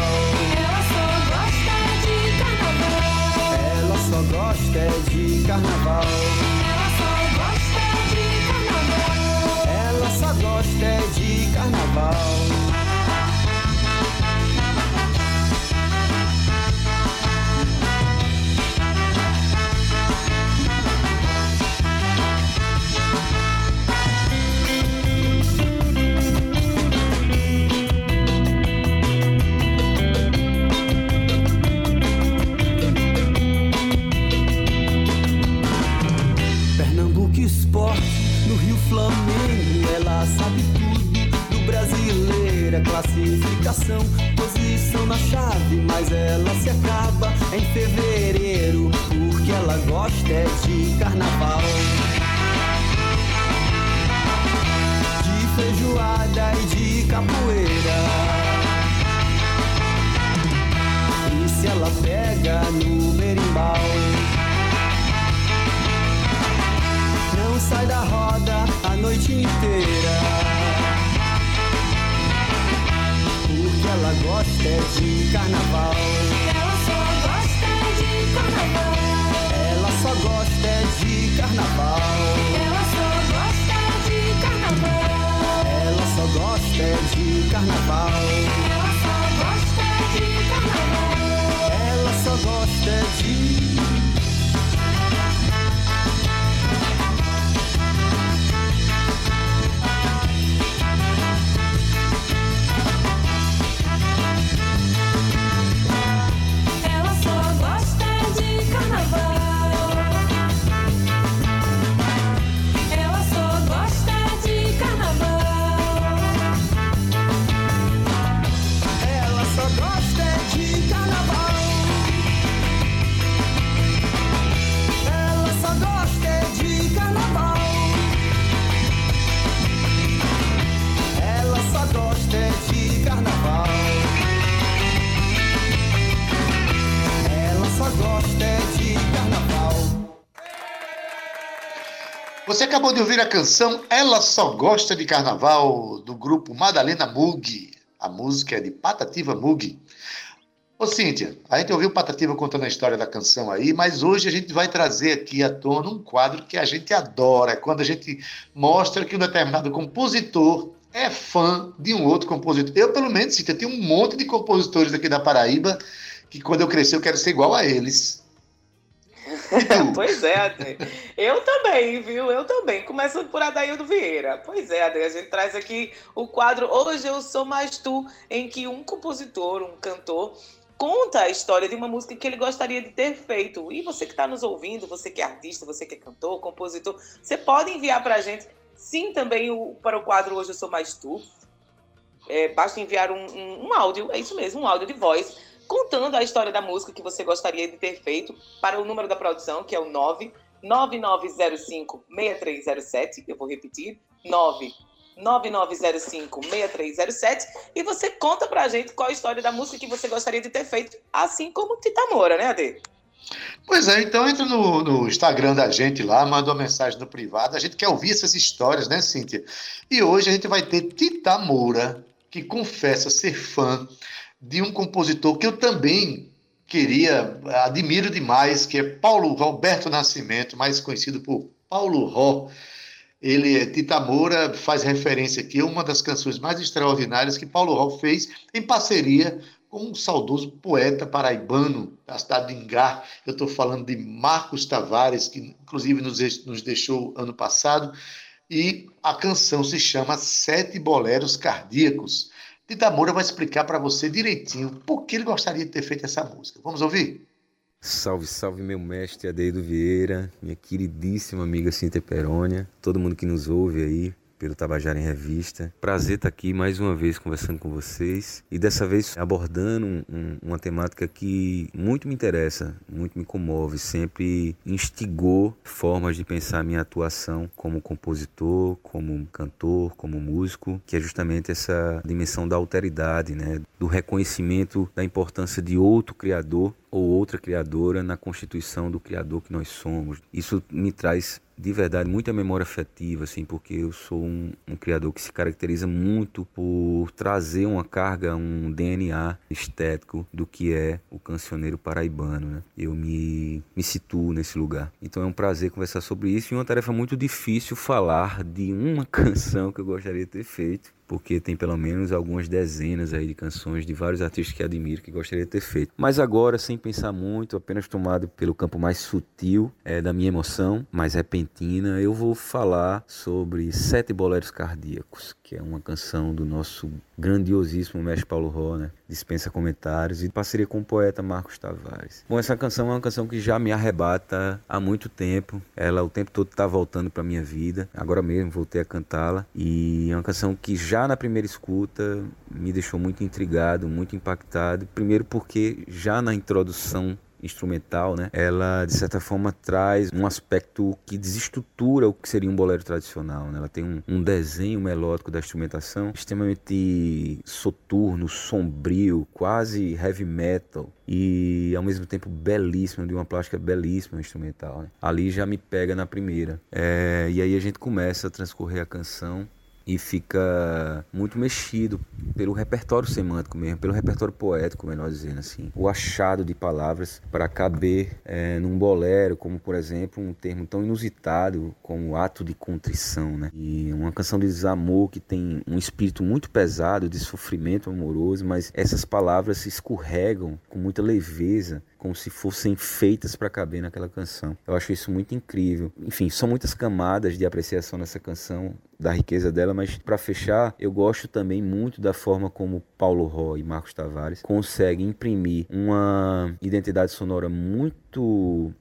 Ela só gosta de carnaval. Ela só gosta de carnaval. Ela só gosta é de carnaval. Acabou de ouvir a canção Ela Só Gosta de Carnaval, do grupo Madalena Mug. A música é de Patativa Mug. Ô Cíntia, a gente ouviu Patativa contando a história da canção aí, mas hoje a gente vai trazer aqui à tona um quadro que a gente adora, é quando a gente mostra que um determinado compositor é fã de um outro compositor. Eu, pelo menos, Cíntia, tenho um monte de compositores aqui da Paraíba que quando eu crescer eu quero ser igual a eles. pois é, Ade. Eu também, viu? Eu também. Começando por Adaildo Vieira. Pois é, Ade. A gente traz aqui o quadro Hoje Eu Sou Mais Tu, em que um compositor, um cantor, conta a história de uma música que ele gostaria de ter feito. E você que está nos ouvindo, você que é artista, você que é cantor, compositor, você pode enviar para a gente, sim, também o, para o quadro Hoje Eu Sou Mais Tu. É, basta enviar um, um, um áudio, é isso mesmo, um áudio de voz, contando a história da música que você gostaria de ter feito para o número da produção, que é o 99905-6307. Eu vou repetir, 99905-6307. E você conta pra gente qual a história da música que você gostaria de ter feito, assim como Tita Moura, né, Ade? Pois é, então entra no, no, Instagram da gente lá, manda uma mensagem no privado. A gente quer ouvir essas histórias, né, Cíntia? E hoje a gente vai ter Tita Moura, que confessa ser fã de um compositor que eu também queria, admiro demais, que é Paulo Roberto Nascimento, mais conhecido por Paulo Ró. Ele, Tita Moura, faz referência aqui a uma das canções mais extraordinárias que Paulo Ró fez em parceria com um saudoso poeta paraibano da cidade de Ingá. Eu estou falando de Marcos Tavares, que inclusive nos deixou ano passado, e a canção se chama Sete Boleros Cardíacos. Tita Moura vai explicar para você direitinho por que ele gostaria de ter feito essa música. Vamos ouvir? Salve, salve, meu mestre Adeido Vieira, minha queridíssima amiga Cintia Perônia, todo mundo que nos ouve aí. Pelo Tabajara em Revista. Prazer estar aqui mais uma vez conversando com vocês e dessa vez abordando um, um, uma temática que muito me interessa, muito me comove, sempre instigou formas de pensar minha atuação como compositor, como cantor, como músico, que é justamente essa dimensão da alteridade, né? do reconhecimento da importância de outro criador ou outra criadora na constituição do criador que nós somos. Isso me traz de verdade muita memória afetiva, assim, porque eu sou um, um, criador que se caracteriza muito por trazer uma carga, um DNA estético do que é o cancioneiro paraibano, né? Eu me, me situo nesse lugar. Então é um prazer conversar sobre isso e uma tarefa muito difícil falar de uma canção que eu gostaria de ter feito porque tem pelo menos algumas dezenas aí de canções de vários artistas que admiro que gostaria de ter feito. Mas agora, sem pensar muito, apenas tomado pelo campo mais sutil é, da minha emoção, mais repentina, eu vou falar sobre Sete Boleros Cardíacos, que é uma canção do nosso grandiosíssimo mestre Paulo Ró, né? dispensa comentários, e parceria com o poeta Marcos Tavares. Bom, essa canção é uma canção que já me arrebata há muito tempo, ela o tempo todo está voltando para minha vida, agora mesmo voltei a cantá-la, e é uma canção que já na primeira escuta me deixou muito intrigado, muito impactado, primeiro porque já na introdução instrumental, né? Ela de certa forma traz um aspecto que desestrutura o que seria um bolero tradicional, né? Ela tem um, um desenho melódico da instrumentação extremamente soturno, sombrio, quase heavy metal e ao mesmo tempo belíssimo, de uma plástica belíssima instrumental. Né? Ali já me pega na primeira. É, e aí a gente começa a transcorrer a canção e fica muito mexido pelo repertório semântico mesmo, pelo repertório poético, melhor dizendo assim. O achado de palavras para caber é, num bolero, como por exemplo um termo tão inusitado como ato de contrição, né? E uma canção de desamor que tem um espírito muito pesado de sofrimento amoroso, mas essas palavras se escorregam com muita leveza como se fossem feitas para caber naquela canção. Eu acho isso muito incrível. Enfim, são muitas camadas de apreciação nessa canção, da riqueza dela, mas para fechar, eu gosto também muito da forma como Paulo Ró e Marcos Tavares conseguem imprimir uma identidade sonora muito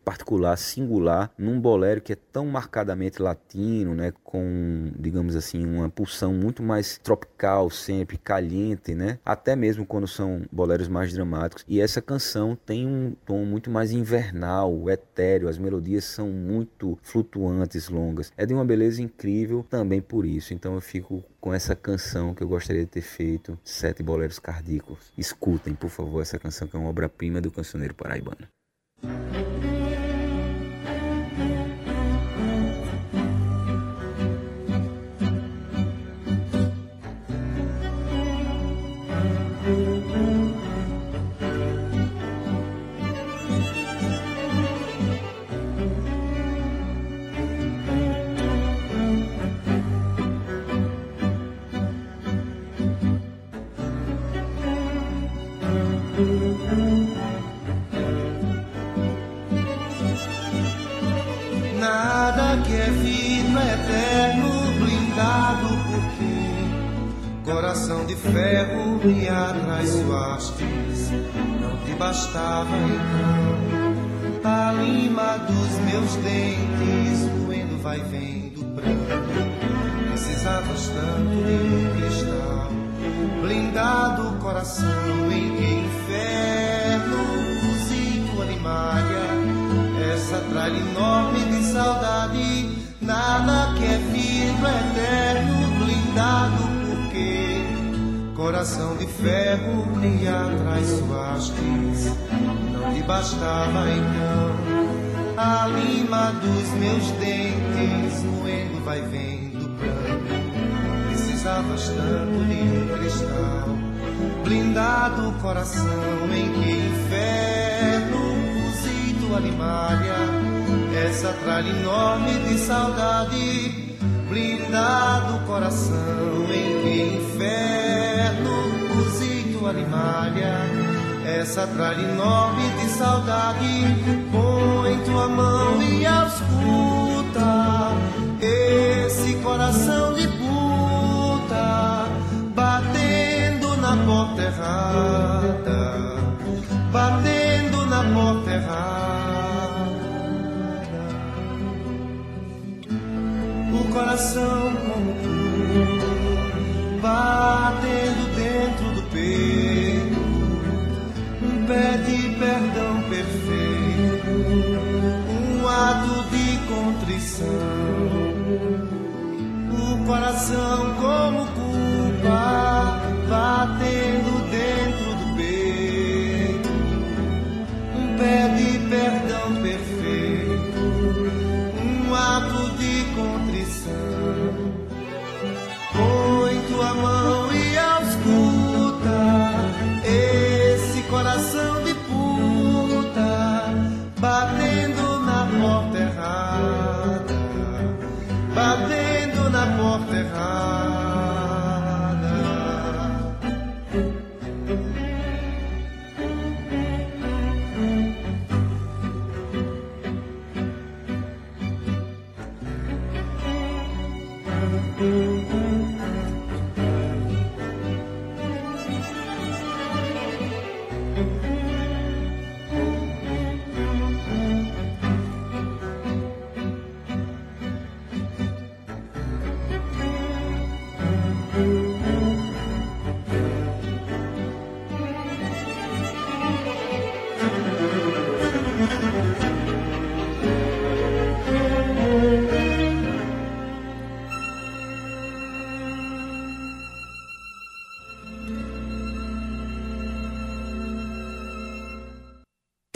particular, singular, num bolero que é tão marcadamente latino, né, com, digamos assim, uma pulsão muito mais tropical sempre, caliente, né? Até mesmo quando são boleros mais dramáticos. E essa canção tem um tom muito mais invernal, etéreo, as melodias são muito flutuantes, longas. É de uma beleza incrível também por isso. Então eu fico com essa canção que eu gostaria de ter feito, Sete Boleros Cardíacos. Escutem, por favor, essa canção que é uma obra-prima do cancioneiro paraibano. Nada Bastava então a lima dos meus dentes, moendo vai vendo bastava então a lima dos meus dentes, moendo vai vendo branco. Precisavas tanto de um cristal, blindado coração em que inferno animalha, essa tralha enorme de saudade, blindado coração em que inferno cozido animalha, essa tralha enorme de saudade, põe tua mão e ausculta esse coração de puta batendo na porta errada, batendo na porta errada. O coração como tu batendo contrição, o coração como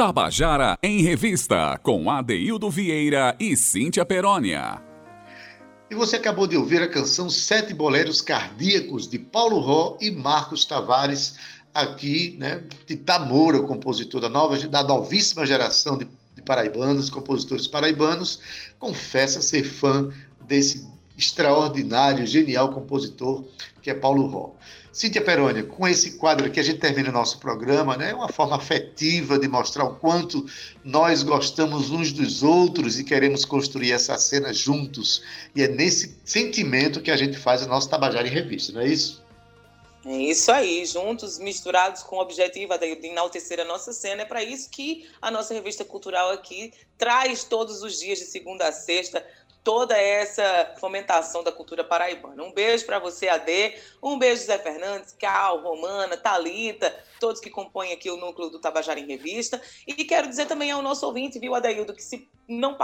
Tabajara em Revista, com Adeildo Vieira e Cíntia Perónia. E você acabou de ouvir a canção Sete Boleros Cardíacos, de Paulo Ró e Marcos Tavares, aqui, né, de Tamora, compositor da, nova, da novíssima geração de, de paraibanos, compositores paraibanos, confessa ser fã desse extraordinário, genial compositor que é Paulo Ró. Cíntia Perônia, com esse quadro aqui a gente termina o nosso programa, né? Uma forma afetiva de mostrar o quanto nós gostamos uns dos outros e queremos construir essa cena juntos. E é nesse sentimento que a gente faz o nosso Tabajara em Revista, não é isso? É isso aí, juntos, misturados com o objetivo de enaltecer a nossa cena. É para isso que a nossa revista cultural aqui traz todos os dias, de segunda a sexta, toda essa fomentação da cultura paraibana. Um beijo para você, Ade. Um beijo, Zé Fernandes, Cal, Romana, Talita, todos que compõem aqui o núcleo do Tabajara em Revista. E quero dizer também ao nosso ouvinte, viu, Adaildo, que se não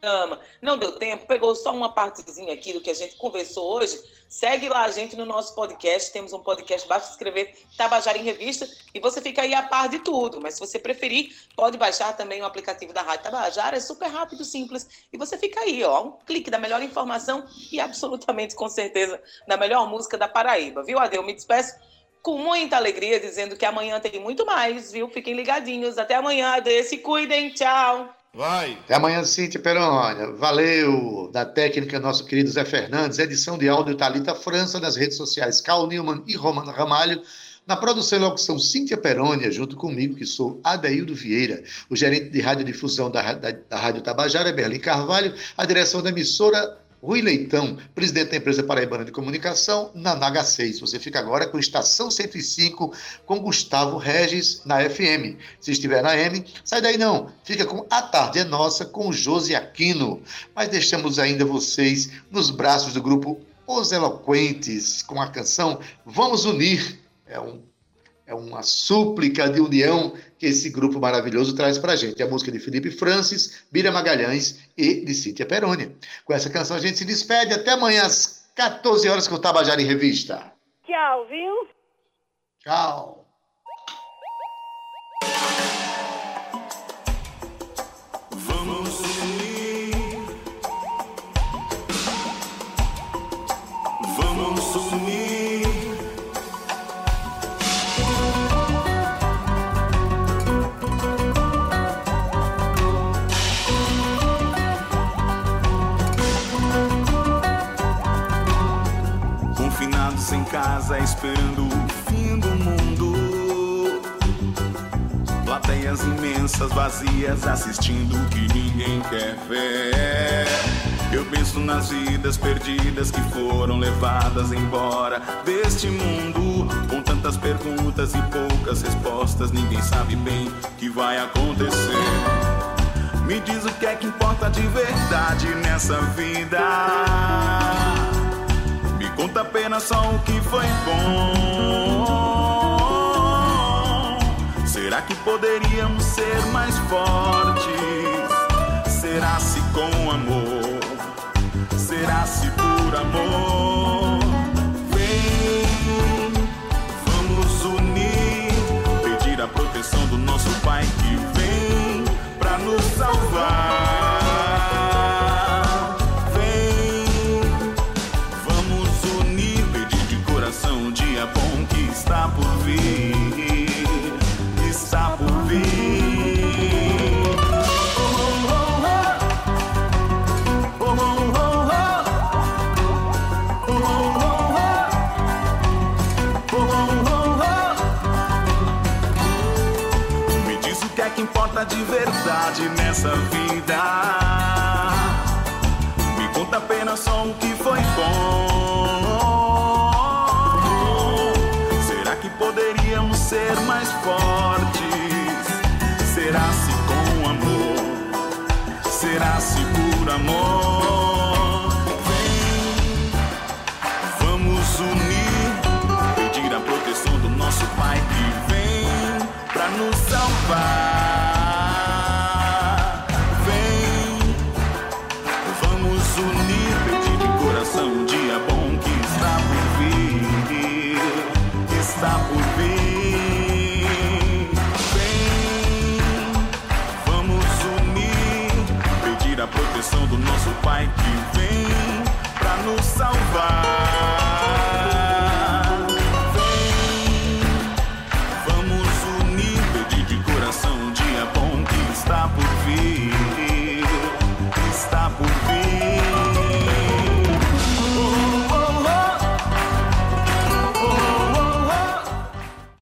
programa, não deu tempo, pegou só uma partezinha aqui do que a gente conversou hoje, segue lá a gente no nosso podcast, temos um podcast, basta escrever Tabajara em Revista e você fica aí a par de tudo, mas se você preferir, pode baixar também o aplicativo da Rádio Tabajara, é super rápido, simples, e você fica aí, ó, um clique da melhor informação e absolutamente, com certeza, da melhor música da Paraíba, viu, Adeu? Me despeço com muita alegria, dizendo que amanhã tem muito mais, viu? Fiquem ligadinhos. Até amanhã, Adê. Se cuidem. Tchau. Vai. Até amanhã, Cíntia Perônia. Valeu. Da técnica, nosso querido Zé Fernandes. Edição de áudio Talita França. Nas redes sociais, Carl Newman e Romano Ramalho. Na produção e locução, Cíntia Perônia, junto comigo, que sou Adeildo Vieira. O gerente de radiodifusão da, da, da Rádio Tabajara, Berlim Carvalho. A direção da emissora, Rui Leitão, presidente da empresa Paraibana de Comunicação, na Naga 6. Você fica agora com Estação 105, com Gustavo Regis, na FM. Se estiver na M, sai daí não. Fica com A Tarde é Nossa, com Josi Aquino. Mas deixamos ainda vocês nos braços do grupo Os Eloquentes, com a canção Vamos Unir. É um é uma súplica de união que esse grupo maravilhoso traz para a gente. A música de Felipe Francis, Bira Magalhães e de Cíntia Perônia. Com essa canção a gente se despede. Até amanhã às 14 horas com o Tabajara em Revista. Tchau, viu? Tchau. Vamos unir. Vamos unir. Esperando o fim do mundo. Plateias imensas, vazias, assistindo o que ninguém quer ver. Eu penso nas vidas perdidas que foram levadas embora deste mundo. Com tantas perguntas e poucas respostas, ninguém sabe bem o que vai acontecer. Me diz o que é que importa de verdade nessa vida. Conta apenas só o que foi bom. Será que poderíamos ser mais fortes? Será se com amor? Será se por amor?